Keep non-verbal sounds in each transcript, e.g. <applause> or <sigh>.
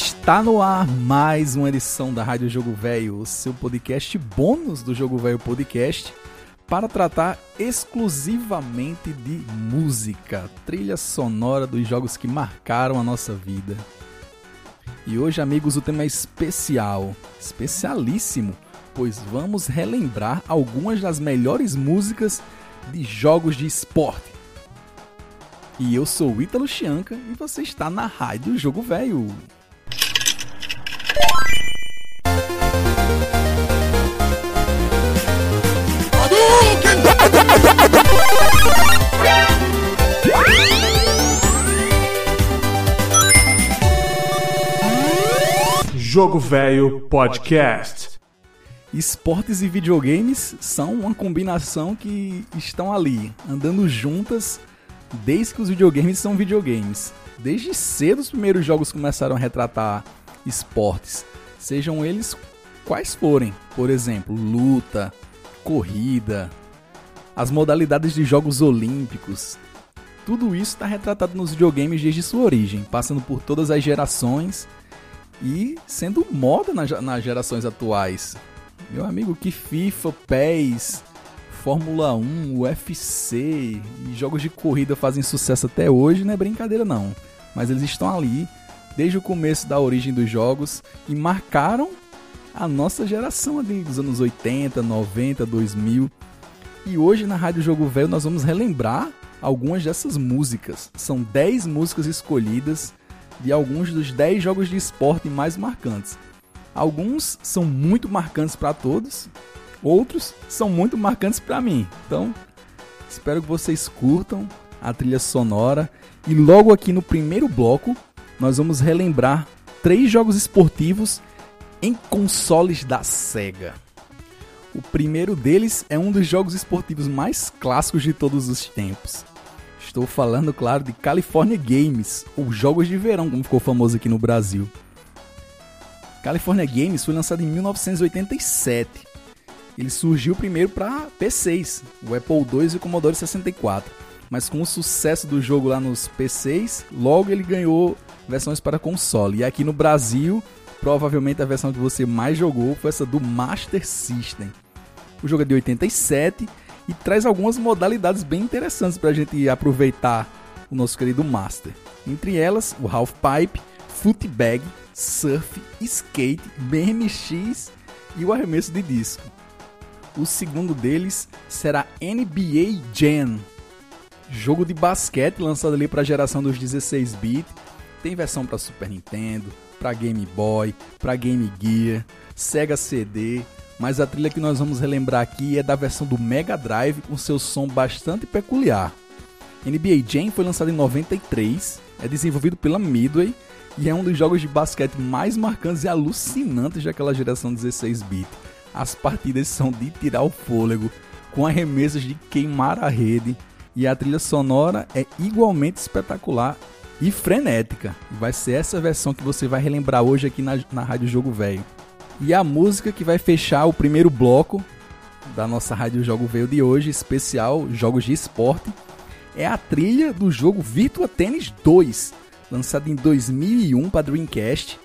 Está no ar mais uma edição da Rádio Jogo Velho, o seu podcast bônus do Jogo Velho Podcast, para tratar exclusivamente de música, trilha sonora dos jogos que marcaram a nossa vida. E hoje, amigos, o tema é especial, especialíssimo, pois vamos relembrar algumas das melhores músicas de jogos de esporte. E eu sou o Ítalo Chianca e você está na Rádio Jogo Velho. Jogo Velho Podcast. Esportes e videogames são uma combinação que estão ali, andando juntas desde que os videogames são videogames. Desde cedo os primeiros jogos começaram a retratar esportes, sejam eles quais forem. Por exemplo, luta, corrida, as modalidades de jogos olímpicos. Tudo isso está retratado nos videogames desde sua origem, passando por todas as gerações e sendo moda nas gerações atuais. Meu amigo, que FIFA, PES, Fórmula 1, UFC e jogos de corrida fazem sucesso até hoje, não é brincadeira não. Mas eles estão ali desde o começo da origem dos jogos e marcaram a nossa geração ali dos anos 80, 90, 2000. E hoje na Rádio Jogo Velho nós vamos relembrar algumas dessas músicas. São 10 músicas escolhidas de alguns dos 10 jogos de esporte mais marcantes. Alguns são muito marcantes para todos, outros são muito marcantes para mim. Então, espero que vocês curtam a trilha sonora e logo aqui no primeiro bloco nós vamos relembrar três jogos esportivos em consoles da Sega. O primeiro deles é um dos jogos esportivos mais clássicos de todos os tempos. Estou falando, claro, de California Games, ou Jogos de Verão, como ficou famoso aqui no Brasil. California Games foi lançado em 1987. Ele surgiu primeiro para PCs, o Apple II e o Commodore 64. Mas com o sucesso do jogo lá nos PCs, logo ele ganhou versões para console. E aqui no Brasil, provavelmente a versão que você mais jogou foi essa do Master System. O jogo é de 87 e traz algumas modalidades bem interessantes para a gente aproveitar o nosso querido Master. Entre elas, o Half Pipe, Footbag, surf, skate, BMX e o arremesso de disco. O segundo deles será NBA Jam, jogo de basquete lançado ali para a geração dos 16 bit. Tem versão para Super Nintendo, para Game Boy, para Game Gear, Sega CD, mas a trilha que nós vamos relembrar aqui é da versão do Mega Drive com seu som bastante peculiar. NBA Jam foi lançado em 93, é desenvolvido pela Midway e é um dos jogos de basquete mais marcantes e alucinantes daquela geração 16-bit. As partidas são de tirar o fôlego, com arremessos de queimar a rede, e a trilha sonora é igualmente espetacular e frenética. Vai ser essa versão que você vai relembrar hoje aqui na, na Rádio Jogo Velho. E a música que vai fechar o primeiro bloco da nossa Rádio Jogo Velho de hoje, especial Jogos de Esporte, é a trilha do jogo Virtua Tennis 2, lançado em 2001 para Dreamcast.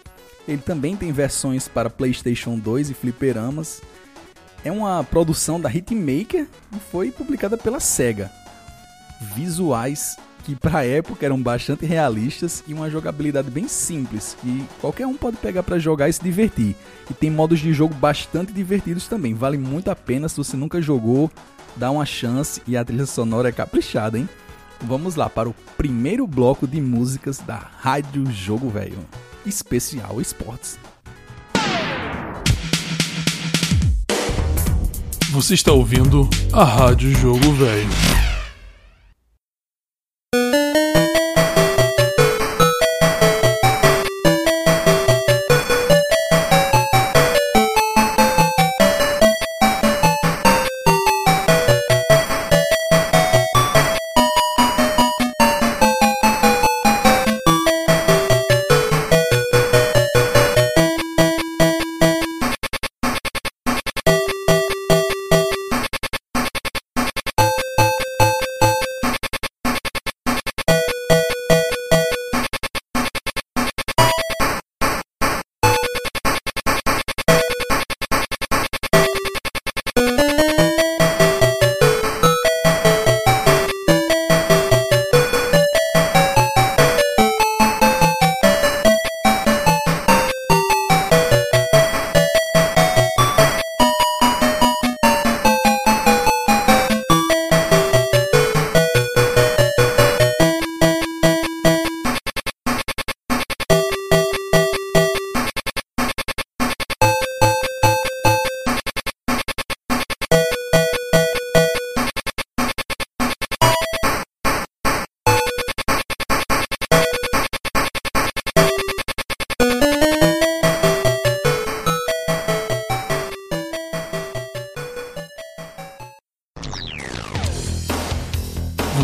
Ele também tem versões para PlayStation 2 e fliperamas. É uma produção da Hitmaker e foi publicada pela Sega. Visuais que para época eram bastante realistas e uma jogabilidade bem simples, que qualquer um pode pegar para jogar e se divertir. E tem modos de jogo bastante divertidos também, vale muito a pena se você nunca jogou, dá uma chance e a trilha sonora é caprichada, hein? vamos lá para o primeiro bloco de músicas da Rádio Jogo Velho, especial esportes. Você está ouvindo a Rádio Jogo Velho.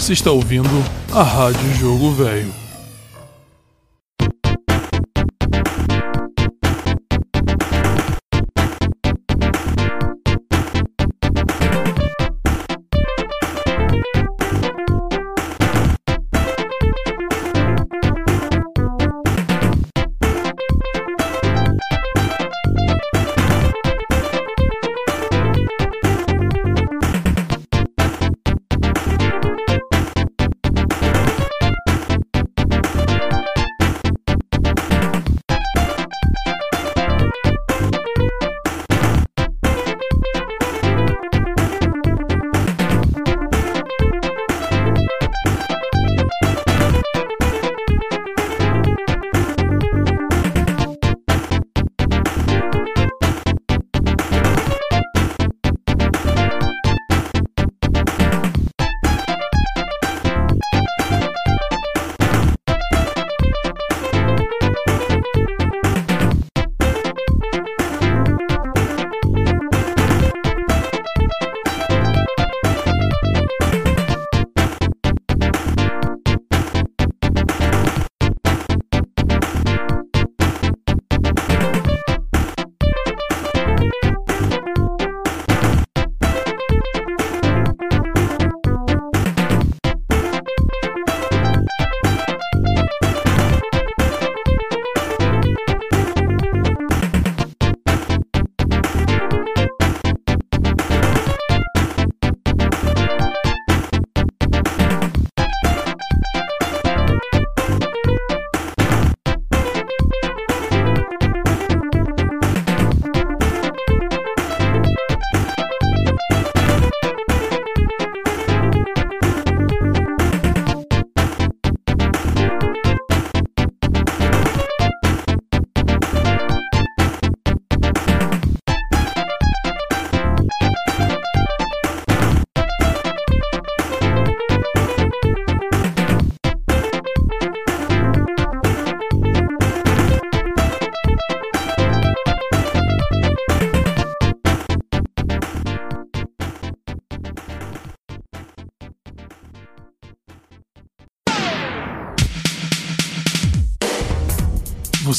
Você está ouvindo a Rádio Jogo Velho.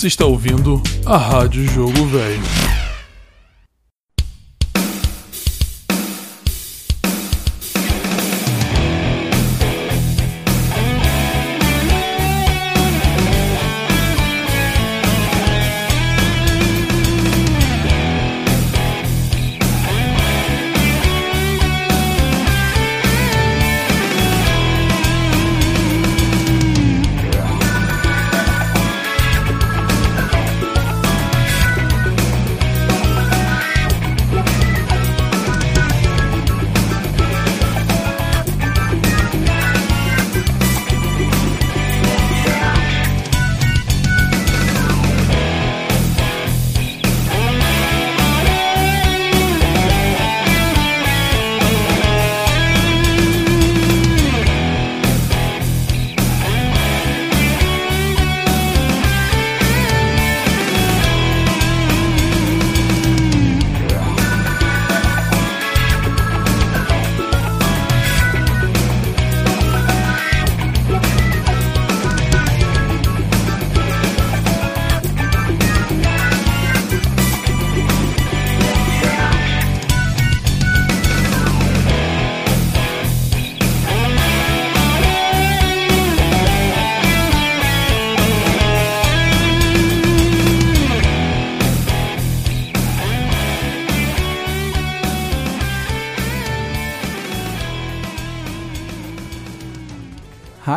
Você está ouvindo a Rádio Jogo Velho.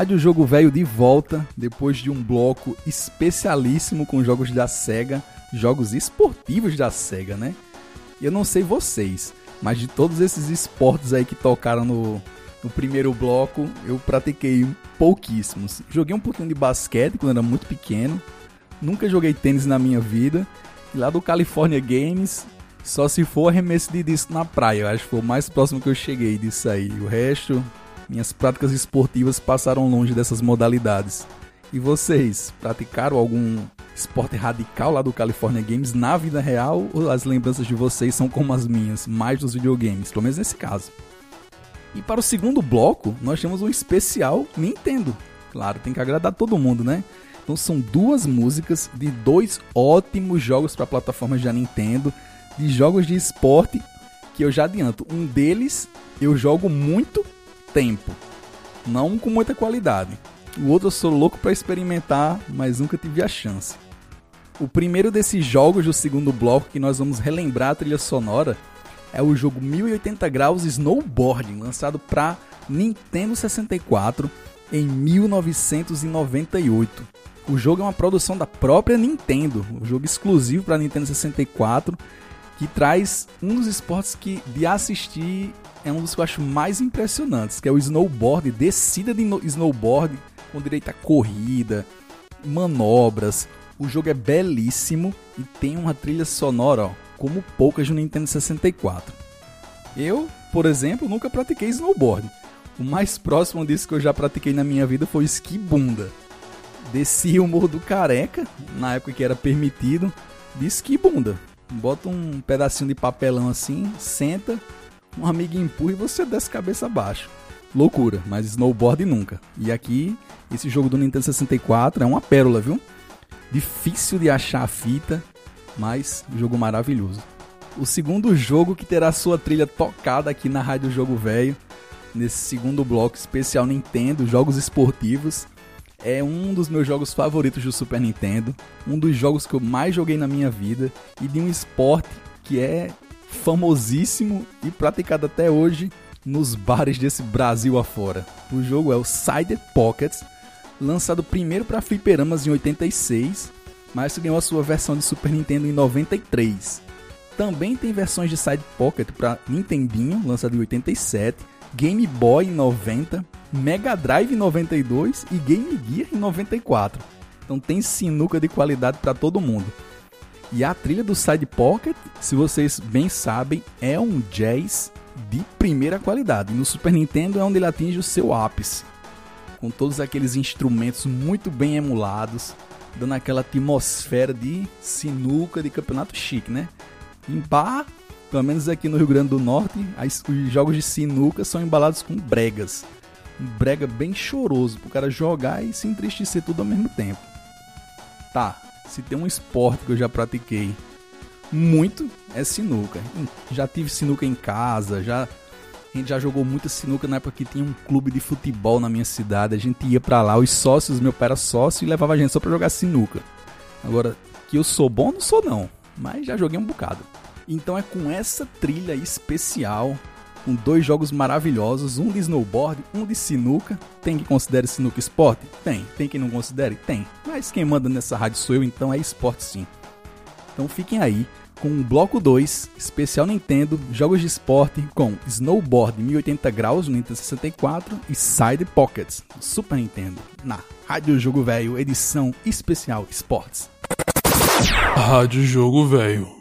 Rádio Jogo Velho de volta depois de um bloco especialíssimo com jogos da SEGA, jogos esportivos da SEGA, né? Eu não sei vocês, mas de todos esses esportes aí que tocaram no, no primeiro bloco, eu pratiquei pouquíssimos. Joguei um pouquinho de basquete quando era muito pequeno, nunca joguei tênis na minha vida. E lá do California Games, só se for arremesso de disco na praia, eu acho que foi o mais próximo que eu cheguei disso aí. O resto, minhas práticas esportivas passaram longe dessas modalidades. E vocês, praticaram algum esporte radical lá do California Games na vida real ou as lembranças de vocês são como as minhas, mais dos videogames, pelo menos nesse caso? E para o segundo bloco, nós temos um especial Nintendo. Claro, tem que agradar todo mundo, né? Então são duas músicas de dois ótimos jogos para plataformas da Nintendo, de jogos de esporte que eu já adianto. Um deles eu jogo muito tempo, não com muita qualidade. O outro eu sou louco para experimentar, mas nunca tive a chance. O primeiro desses jogos do segundo bloco que nós vamos relembrar a trilha sonora é o jogo 1080 graus Snowboarding, lançado para Nintendo 64 em 1998. O jogo é uma produção da própria Nintendo, um jogo exclusivo para Nintendo 64, que traz um dos esportes que de assistir é um dos que eu acho mais impressionantes, que é o snowboard, descida de snowboard com direito a corrida, manobras. O jogo é belíssimo e tem uma trilha sonora, ó, como poucas no Nintendo 64. Eu, por exemplo, nunca pratiquei snowboard. O mais próximo disso que eu já pratiquei na minha vida foi esqui bunda. Desci o Morro do Careca, na época que era permitido, de esqui bunda. Bota um pedacinho de papelão assim, senta, um amigo empurra e você desce cabeça abaixo. Loucura, mas snowboard nunca. E aqui, esse jogo do Nintendo 64 é uma pérola, viu? Difícil de achar a fita, mas jogo maravilhoso. O segundo jogo que terá sua trilha tocada aqui na Rádio Jogo Velho, nesse segundo bloco especial Nintendo, jogos esportivos, é um dos meus jogos favoritos do Super Nintendo, um dos jogos que eu mais joguei na minha vida e de um esporte que é famosíssimo e praticado até hoje nos bares desse Brasil afora. O jogo é o Side Pockets, lançado primeiro para fliperamas em 86, mas ganhou a sua versão de Super Nintendo em 93. Também tem versões de Side Pocket para Nintendinho, lançado em 87, Game Boy em 90, Mega Drive em 92 e Game Gear em 94. Então tem sinuca de qualidade para todo mundo. E a trilha do Side Pocket, se vocês bem sabem, é um jazz de primeira qualidade. No Super Nintendo é onde ele atinge o seu ápice, com todos aqueles instrumentos muito bem emulados, dando aquela atmosfera de sinuca de campeonato chique, né? Em bar, pelo menos aqui no Rio Grande do Norte, os jogos de sinuca são embalados com bregas. Um brega bem choroso pro cara jogar e se entristecer tudo ao mesmo tempo. Tá, se tem um esporte que eu já pratiquei muito, é sinuca. Já tive sinuca em casa, já a gente já jogou muita sinuca na época que tinha um clube de futebol na minha cidade. A gente ia para lá, os sócios, meu pai era sócio e levava a gente só para jogar sinuca. Agora, que eu sou bom, não sou não, mas já joguei um bocado. Então é com essa trilha especial, com dois jogos maravilhosos, um de snowboard, um de sinuca. Tem quem considere sinuca esporte? Tem. Tem quem não considere? Tem. Mas quem manda nessa rádio sou eu, então é esporte sim. Então fiquem aí com o bloco 2, especial Nintendo, jogos de esporte com Snowboard 1080 graus no Nintendo 64 e Side Pockets no Super Nintendo, na Rádio Jogo Velho, edição especial Esportes. Rádio Jogo Velho.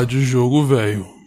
Rádio Jogo Velho.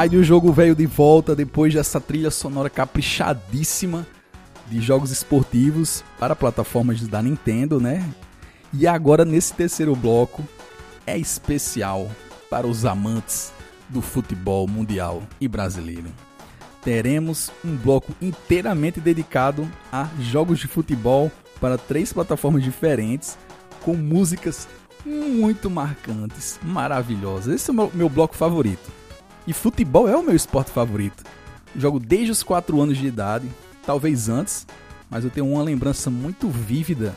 Rádio Jogo Velho de volta depois dessa trilha sonora caprichadíssima de jogos esportivos para plataformas da Nintendo, né? E agora nesse terceiro bloco é especial para os amantes do futebol mundial e brasileiro. Teremos um bloco inteiramente dedicado a jogos de futebol para três plataformas diferentes, com músicas muito marcantes, maravilhosas. Esse é o meu, meu bloco favorito. E futebol é o meu esporte favorito. Jogo desde os 4 anos de idade, talvez antes, mas eu tenho uma lembrança muito vívida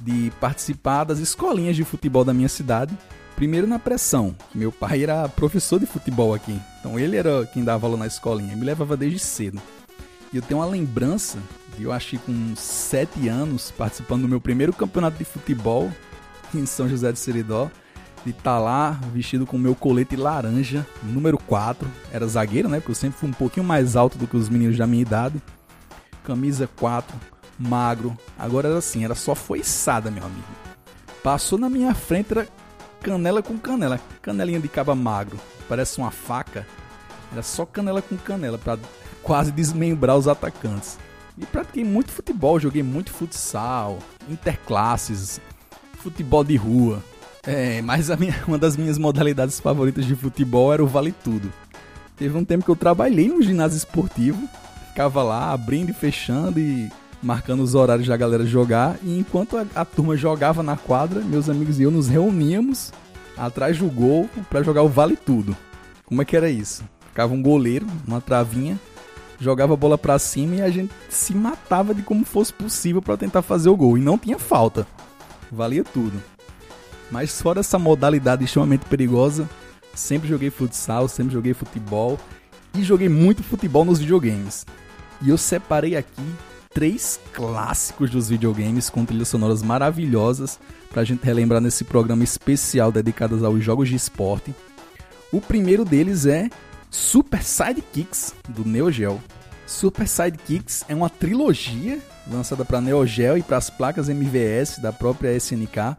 de participar das escolinhas de futebol da minha cidade. Primeiro na pressão, meu pai era professor de futebol aqui, então ele era quem dava aula na escolinha, me levava desde cedo. E eu tenho uma lembrança de eu acho que com 7 anos participando do meu primeiro campeonato de futebol em São José de Seridó de estar tá lá vestido com o meu colete laranja, número 4. Era zagueiro, né? Porque eu sempre fui um pouquinho mais alto do que os meninos da minha idade. Camisa 4, magro. Agora era assim, era só foiçada, meu amigo. Passou na minha frente, era canela com canela. Canelinha de caba magro. Parece uma faca. Era só canela com canela para quase desmembrar os atacantes. E pratiquei muito futebol, joguei muito futsal, interclasses, futebol de rua. É, mas minha, <laughs> uma das minhas modalidades favoritas de futebol era o vale tudo. Teve um tempo que eu trabalhei no ginásio esportivo, ficava lá abrindo e fechando e marcando os horários da galera jogar. E enquanto a, a turma jogava na quadra, meus amigos e eu nos reuníamos atrás do gol para jogar o vale tudo. Como é que era isso? Ficava um goleiro, uma travinha, jogava a bola para cima e a gente se matava de como fosse possível para tentar fazer o gol. E não tinha falta. Valia tudo. Mas fora essa modalidade extremamente perigosa, sempre joguei futsal, sempre joguei futebol e joguei muito futebol nos videogames. E eu separei aqui três clássicos dos videogames com trilhas sonoras maravilhosas pra gente relembrar nesse programa especial dedicado aos jogos de esporte. O primeiro deles é Super Sidekicks do Neo Geo. Super Sidekicks é uma trilogia lançada para Neo Geo e para as placas MVS da própria SNK.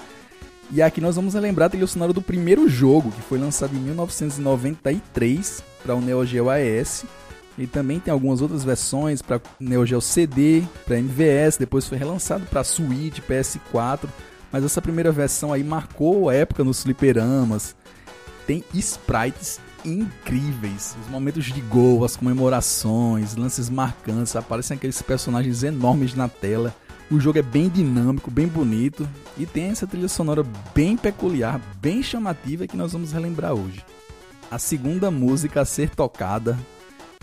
E aqui nós vamos relembrar a trilha sonora do primeiro jogo, que foi lançado em 1993 para o Neo Geo AES. E também tem algumas outras versões para Neo Geo CD, para MVS, depois foi relançado para Switch, PS4. Mas essa primeira versão aí marcou a época nos fliperamas. Tem sprites incríveis. Os momentos de gol, as comemorações, lances marcantes, aparecem aqueles personagens enormes na tela. O jogo é bem dinâmico, bem bonito e tem essa trilha sonora bem peculiar, bem chamativa que nós vamos relembrar hoje. A segunda música a ser tocada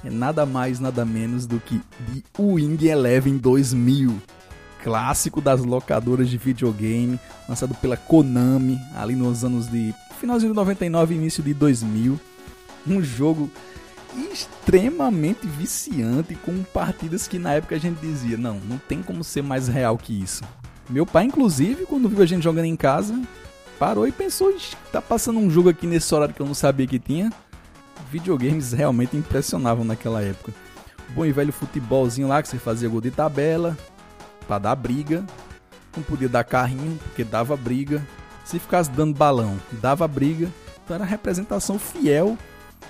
é nada mais, nada menos do que The Wing Eleven 2000, clássico das locadoras de videogame, lançado pela Konami ali nos anos de finalzinho de 99 início de 2000 um jogo extremamente viciante com partidas que na época a gente dizia, não, não tem como ser mais real que isso. Meu pai, inclusive, quando viu a gente jogando em casa, parou e pensou, tá passando um jogo aqui nesse horário que eu não sabia que tinha. Videogames realmente impressionavam naquela época. Bom e velho futebolzinho lá que você fazia gol de tabela, para dar briga. Não podia dar carrinho, porque dava briga. Se ficasse dando balão, dava briga. Então era a representação fiel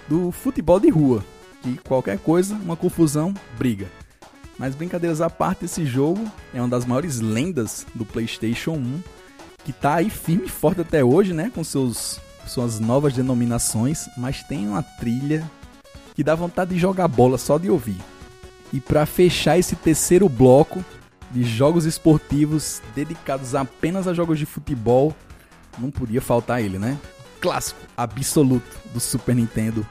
do futebol de rua. Que qualquer coisa, uma confusão, briga. Mas brincadeiras à parte, esse jogo é uma das maiores lendas do PlayStation 1, que tá aí firme e forte até hoje, né, com seus suas novas denominações, mas tem uma trilha que dá vontade de jogar bola só de ouvir. E para fechar esse terceiro bloco de jogos esportivos dedicados apenas a jogos de futebol, não podia faltar ele, né? Clássico absoluto do Super Nintendo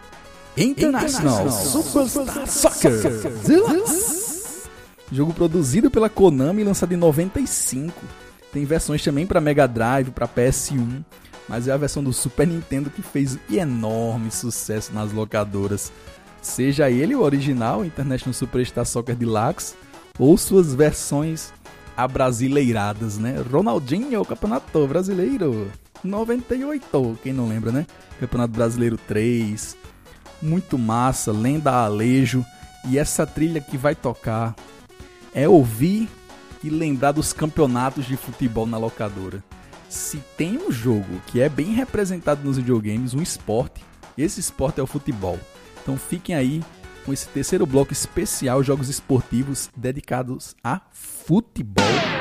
International, International Superstar Soccer Deluxe. Jogo produzido pela Konami, lançado em 95. Tem versões também para Mega Drive, para PS1, mas é a versão do Super Nintendo que fez enorme sucesso nas locadoras. Seja ele o original, International Superstar Soccer Deluxe, ou suas versões abrasileiradas, né? Ronaldinho, Campeonato Brasileiro. 98, quem não lembra, né? Campeonato Brasileiro 3. Muito massa, lenda Alejo. E essa trilha que vai tocar é ouvir e lembrar dos campeonatos de futebol na locadora. Se tem um jogo que é bem representado nos videogames, um esporte, esse esporte é o futebol. Então fiquem aí com esse terceiro bloco especial jogos esportivos dedicados a futebol.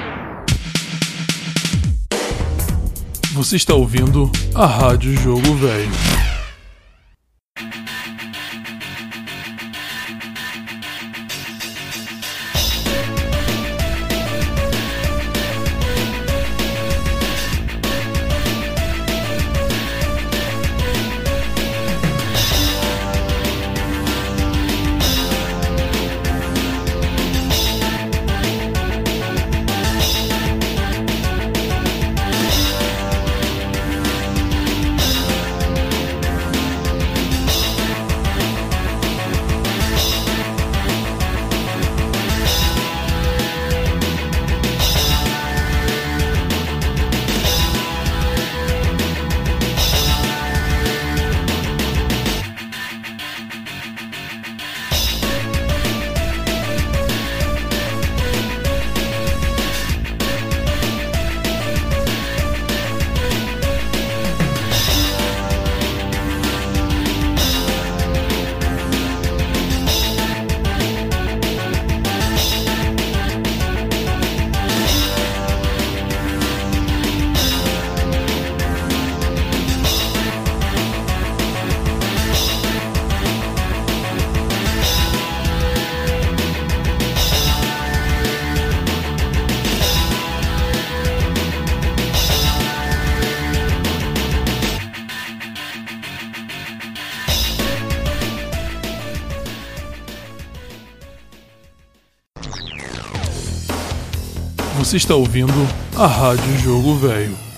Você está ouvindo a Rádio Jogo Velho. Você está ouvindo a Rádio Jogo Velho.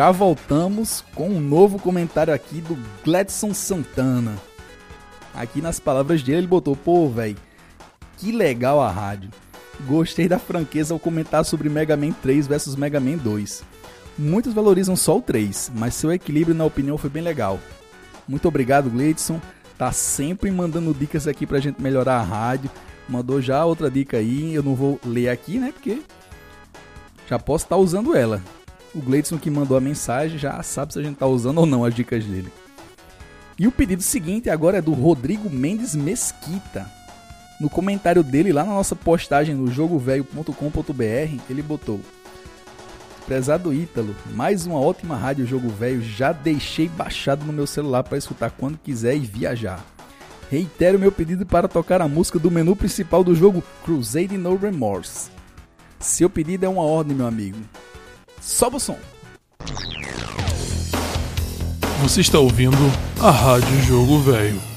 Já voltamos com um novo comentário aqui do Gladson Santana. Aqui nas palavras dele, ele botou: pô, velho, que legal a rádio. Gostei da franqueza ao comentar sobre Mega Man 3 versus Mega Man 2. Muitos valorizam só o 3, mas seu equilíbrio na opinião foi bem legal. Muito obrigado, Gladson. Tá sempre mandando dicas aqui pra gente melhorar a rádio. Mandou já outra dica aí, eu não vou ler aqui, né? Porque já posso estar tá usando ela. O Gleidson que mandou a mensagem já sabe se a gente está usando ou não as dicas dele. E o pedido seguinte agora é do Rodrigo Mendes Mesquita. No comentário dele lá na nossa postagem no jogovelho.com.br, ele botou: Prezado Ítalo, mais uma ótima rádio Jogo Velho, já deixei baixado no meu celular para escutar quando quiser e viajar. Reitero meu pedido para tocar a música do menu principal do jogo Crusade No Remorse. Seu pedido é uma ordem, meu amigo. Sobe o som. Você está ouvindo a Rádio Jogo Velho.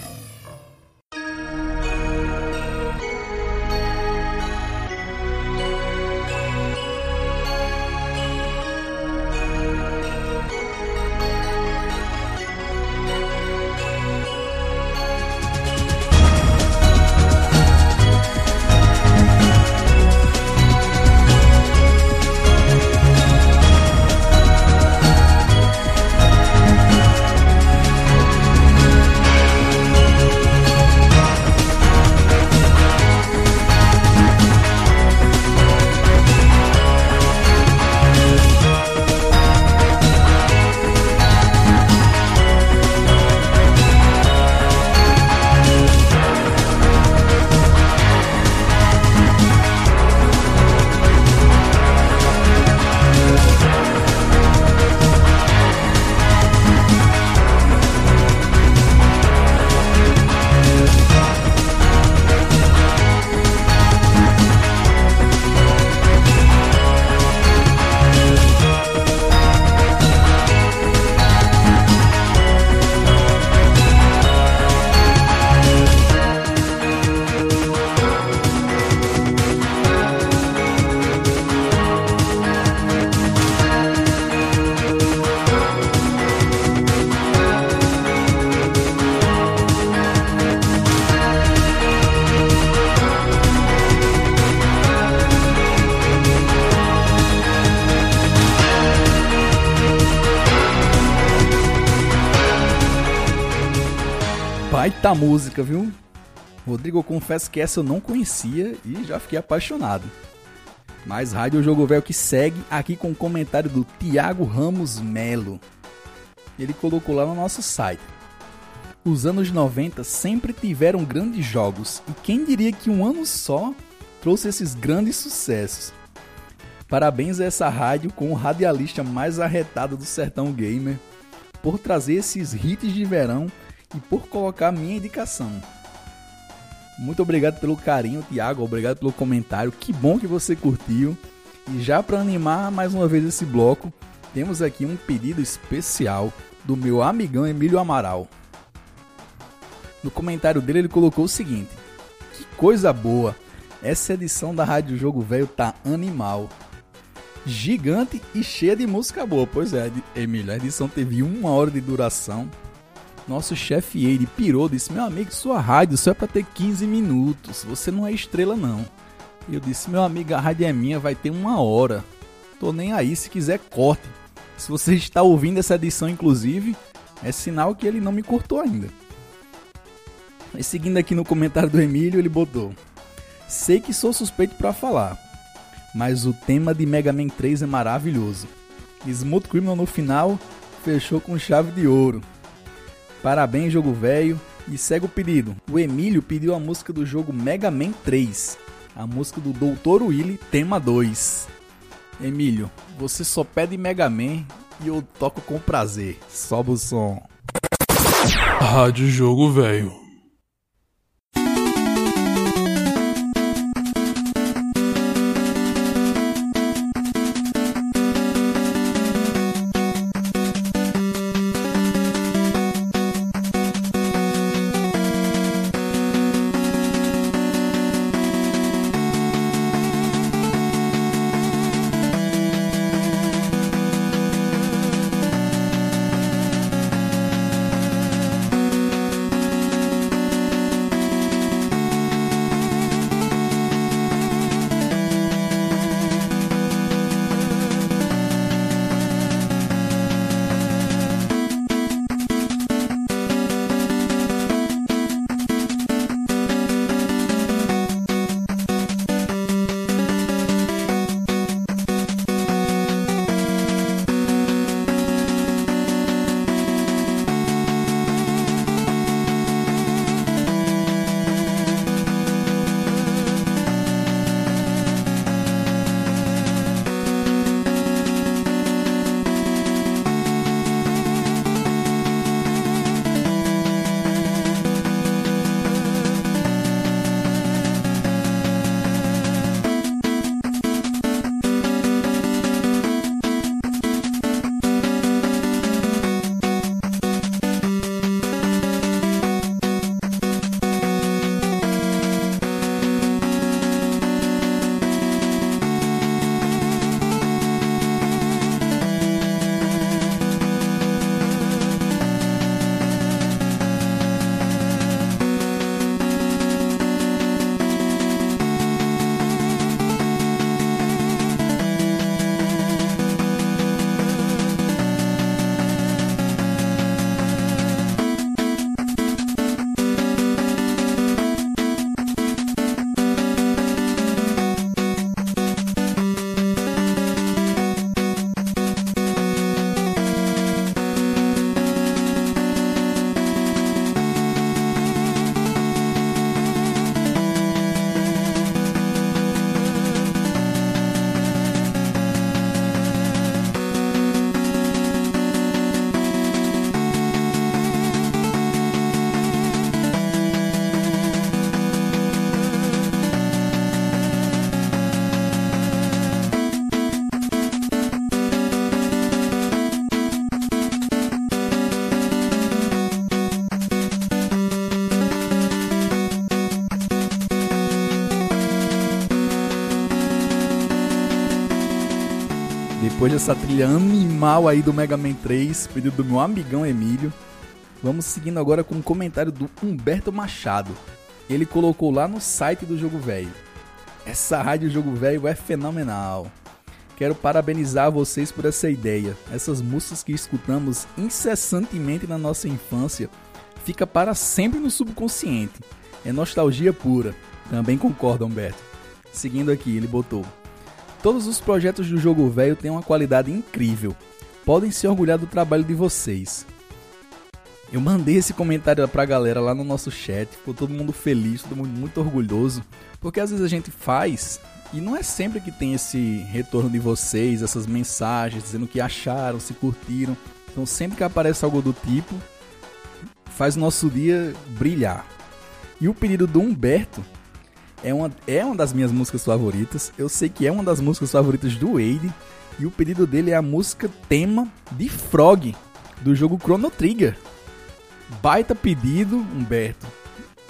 Baita música, viu? Rodrigo, eu confesso que essa eu não conhecia e já fiquei apaixonado. Mais Rádio Jogo Velho que segue aqui com o um comentário do Tiago Ramos Melo. Ele colocou lá no nosso site. Os anos 90 sempre tiveram grandes jogos e quem diria que um ano só trouxe esses grandes sucessos. Parabéns a essa rádio com o radialista mais arretado do sertão gamer por trazer esses hits de verão e por colocar a minha indicação. Muito obrigado pelo carinho, Thiago. Obrigado pelo comentário. Que bom que você curtiu. E já para animar mais uma vez esse bloco, temos aqui um pedido especial do meu amigão Emílio Amaral. No comentário dele ele colocou o seguinte: Que coisa boa! Essa edição da Rádio Jogo Velho tá animal. Gigante e cheia de música boa. Pois é, Emílio, a edição teve uma hora de duração nosso chefe ele pirou, disse: Meu amigo, sua rádio só é para ter 15 minutos, você não é estrela não. E eu disse: Meu amigo, a rádio é minha, vai ter uma hora. Tô nem aí, se quiser corte. Se você está ouvindo essa edição, inclusive, é sinal que ele não me cortou ainda. E seguindo aqui no comentário do Emílio, ele botou: Sei que sou suspeito para falar, mas o tema de Mega Man 3 é maravilhoso. Smooth Criminal no final fechou com chave de ouro. Parabéns, jogo velho. E segue o pedido. O Emílio pediu a música do jogo Mega Man 3. A música do Dr. Willy, tema 2. Emílio, você só pede Mega Man e eu toco com prazer. Sobe o som. Rádio Jogo Velho. Depois dessa trilha animal aí do Mega Man 3, pedido do meu amigão Emílio, vamos seguindo agora com um comentário do Humberto Machado. Ele colocou lá no site do Jogo Velho. Essa rádio Jogo Velho é fenomenal. Quero parabenizar vocês por essa ideia. Essas músicas que escutamos incessantemente na nossa infância fica para sempre no subconsciente. É nostalgia pura. Também concordo, Humberto. Seguindo aqui, ele botou: Todos os projetos do jogo velho têm uma qualidade incrível. Podem se orgulhar do trabalho de vocês. Eu mandei esse comentário pra galera lá no nosso chat, ficou todo mundo feliz, todo mundo muito orgulhoso, porque às vezes a gente faz e não é sempre que tem esse retorno de vocês, essas mensagens dizendo que acharam, se curtiram. Então sempre que aparece algo do tipo, faz o nosso dia brilhar. E o pedido do Humberto é uma, é uma das minhas músicas favoritas. Eu sei que é uma das músicas favoritas do Wade. E o pedido dele é a música tema de Frog, do jogo Chrono Trigger. Baita pedido, Humberto.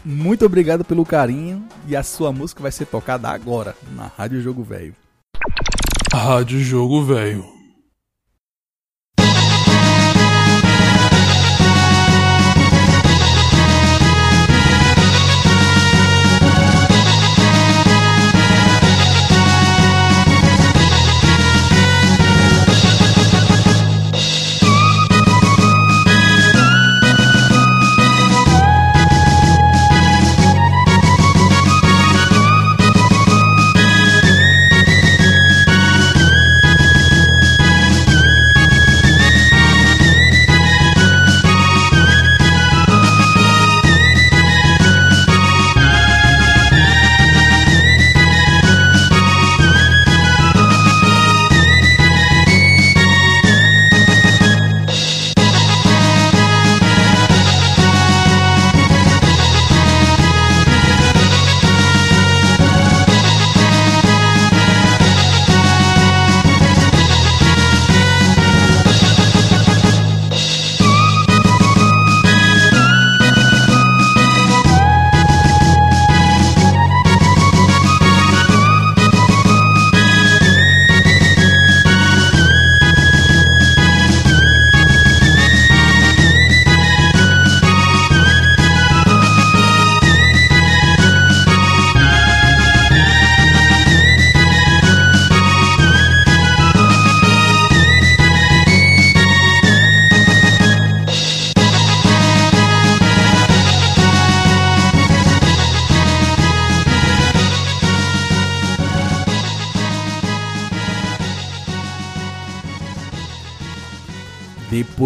Muito obrigado pelo carinho e a sua música vai ser tocada agora na Rádio Jogo Velho. Rádio Jogo Velho.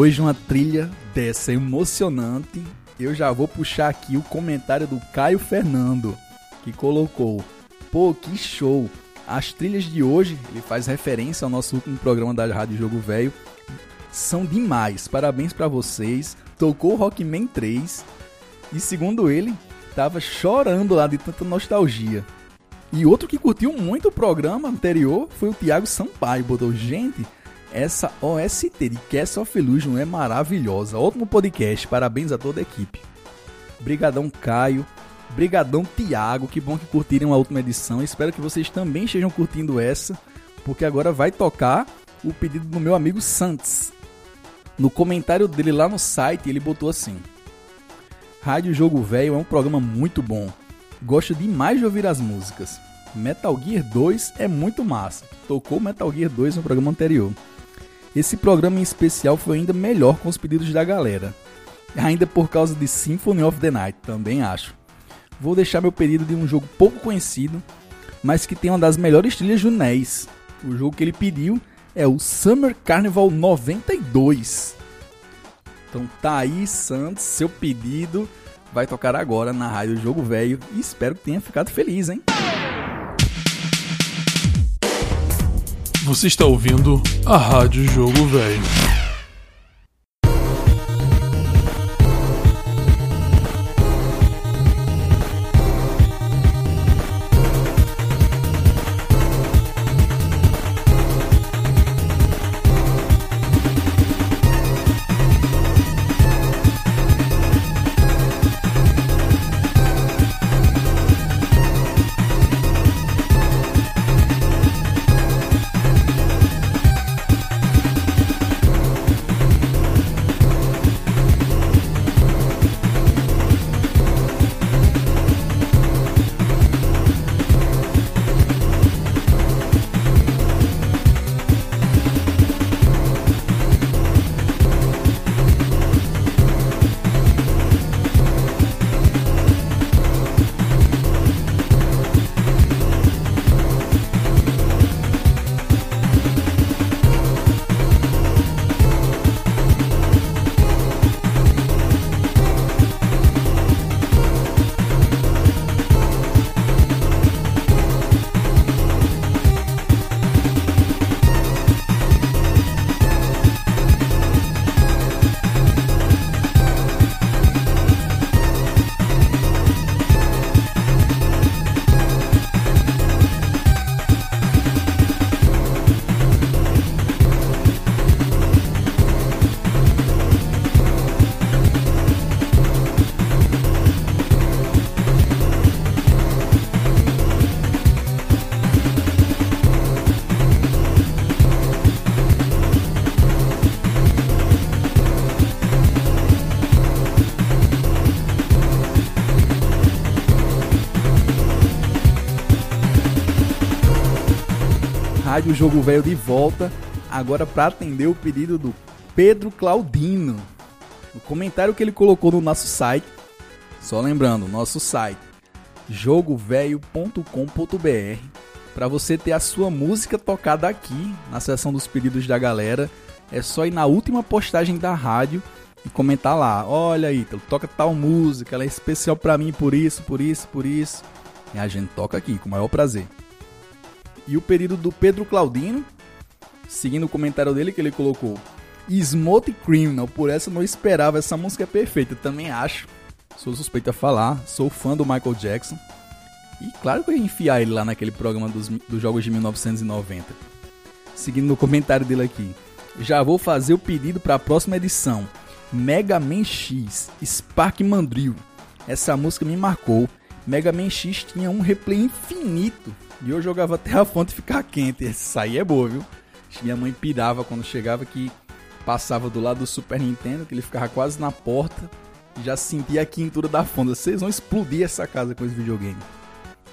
Depois de uma trilha dessa emocionante, eu já vou puxar aqui o comentário do Caio Fernando, que colocou: Pô, que show! As trilhas de hoje, ele faz referência ao nosso último programa da Rádio Jogo Velho, são demais. Parabéns para vocês. Tocou Rockman 3 e, segundo ele, tava chorando lá de tanta nostalgia. E outro que curtiu muito o programa anterior foi o Thiago Sampaio. Botou, gente, essa OST de Castle of Illusion é maravilhosa. Ótimo podcast. Parabéns a toda a equipe. Brigadão Caio. Brigadão Tiago. Que bom que curtiram a última edição. Espero que vocês também estejam curtindo essa. Porque agora vai tocar o pedido do meu amigo Santos. No comentário dele lá no site, ele botou assim: Rádio Jogo Velho é um programa muito bom. Gosto demais de ouvir as músicas. Metal Gear 2 é muito massa. Tocou Metal Gear 2 no programa anterior. Esse programa em especial foi ainda melhor com os pedidos da galera. Ainda por causa de Symphony of the Night, também acho. Vou deixar meu pedido de um jogo pouco conhecido, mas que tem uma das melhores trilhas do NES. O jogo que ele pediu é o Summer Carnival 92. Então tá aí, Santos, seu pedido vai tocar agora na Rádio Jogo Velho e espero que tenha ficado feliz, hein? Você está ouvindo a Rádio Jogo Velho. Rádio Jogo Velho de volta, agora para atender o pedido do Pedro Claudino. O comentário que ele colocou no nosso site, só lembrando, nosso site jogovelho.com.br para você ter a sua música tocada aqui na seção dos pedidos da galera. É só ir na última postagem da rádio e comentar lá. Olha aí, toca tal música, ela é especial para mim por isso, por isso, por isso. E a gente toca aqui com o maior prazer. E o pedido do Pedro Claudino, seguindo o comentário dele que ele colocou: Smoke Criminal, por essa eu não esperava, essa música é perfeita. Também acho. Sou suspeito a falar, sou fã do Michael Jackson. E claro que eu ia enfiar ele lá naquele programa dos, dos jogos de 1990. Seguindo no comentário dele aqui. Já vou fazer o pedido para a próxima edição. Mega Man X, Spark Mandrill. Essa música me marcou. Mega Man X tinha um replay infinito e eu jogava até a fonte ficar quente. Essa aí é boa, viu? Minha mãe pirava quando chegava que passava do lado do Super Nintendo, que ele ficava quase na porta. Já sentia a quintura da fonte. Vocês vão explodir essa casa com esse videogame.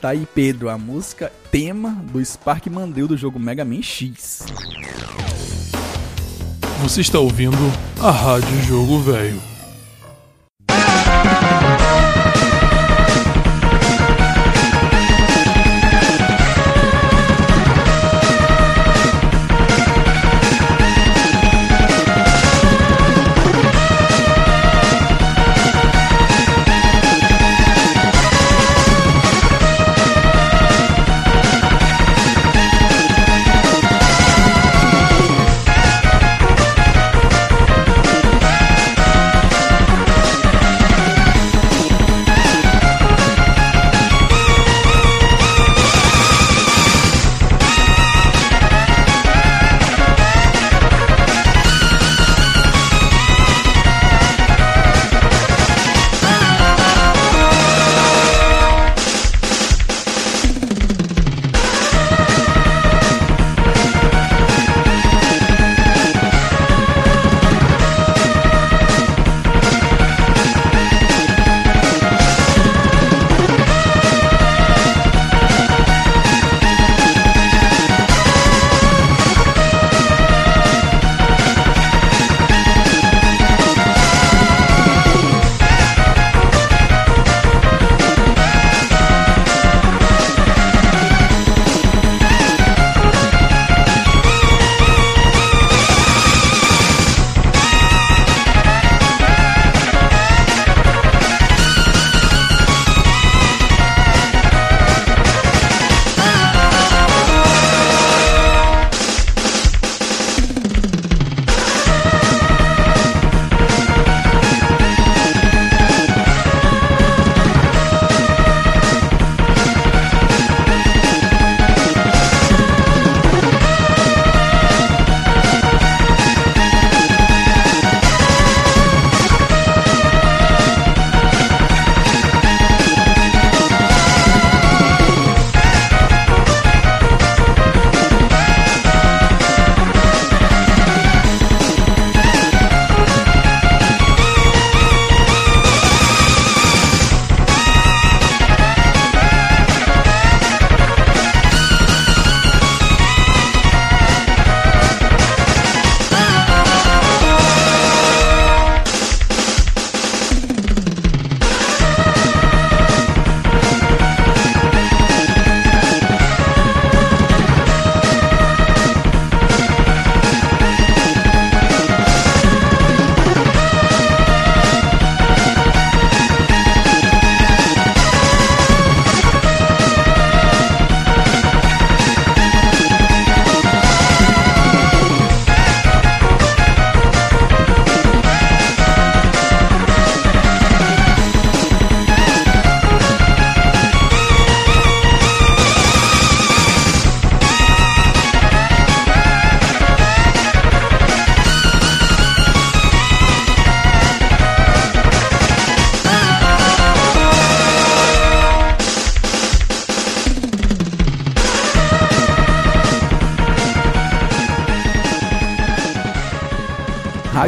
Tá aí, Pedro, a música tema do Spark Mandeu do jogo Mega Man X. Você está ouvindo a Rádio Jogo Velho.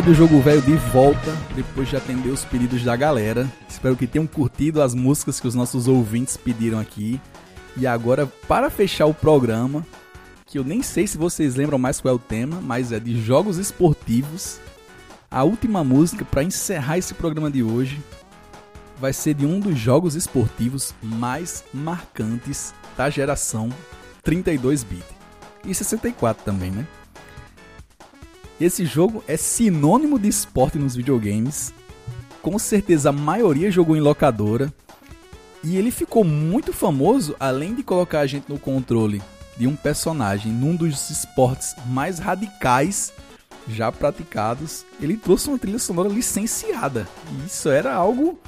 Rádio Jogo Velho de volta, depois de atender os pedidos da galera. Espero que tenham curtido as músicas que os nossos ouvintes pediram aqui. E agora, para fechar o programa, que eu nem sei se vocês lembram mais qual é o tema, mas é de jogos esportivos. A última música para encerrar esse programa de hoje vai ser de um dos jogos esportivos mais marcantes da geração 32-bit. E 64 também, né? Esse jogo é sinônimo de esporte nos videogames. Com certeza a maioria jogou em locadora. E ele ficou muito famoso, além de colocar a gente no controle de um personagem num dos esportes mais radicais já praticados, ele trouxe uma trilha sonora licenciada. E isso era algo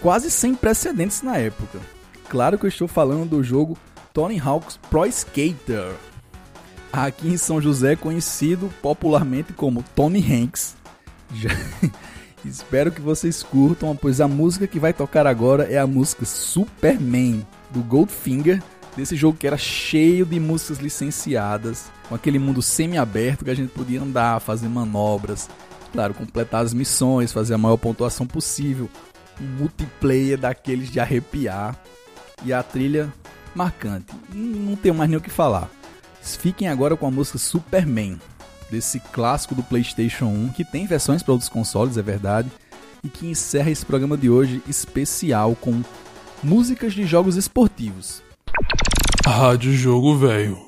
quase sem precedentes na época. Claro que eu estou falando do jogo Tony Hawk's Pro Skater. Aqui em São José conhecido popularmente como Tony Hanks. Já... <laughs> Espero que vocês curtam, pois a música que vai tocar agora é a música Superman do Goldfinger, desse jogo que era cheio de músicas licenciadas, com aquele mundo semi-aberto que a gente podia andar, fazer manobras, claro, completar as missões, fazer a maior pontuação possível, um multiplayer daqueles de arrepiar e a trilha marcante. Não tenho mais nem o que falar. Fiquem agora com a música Superman, desse clássico do PlayStation 1, que tem versões para outros consoles, é verdade, e que encerra esse programa de hoje especial com músicas de jogos esportivos. Rádio Jogo Velho.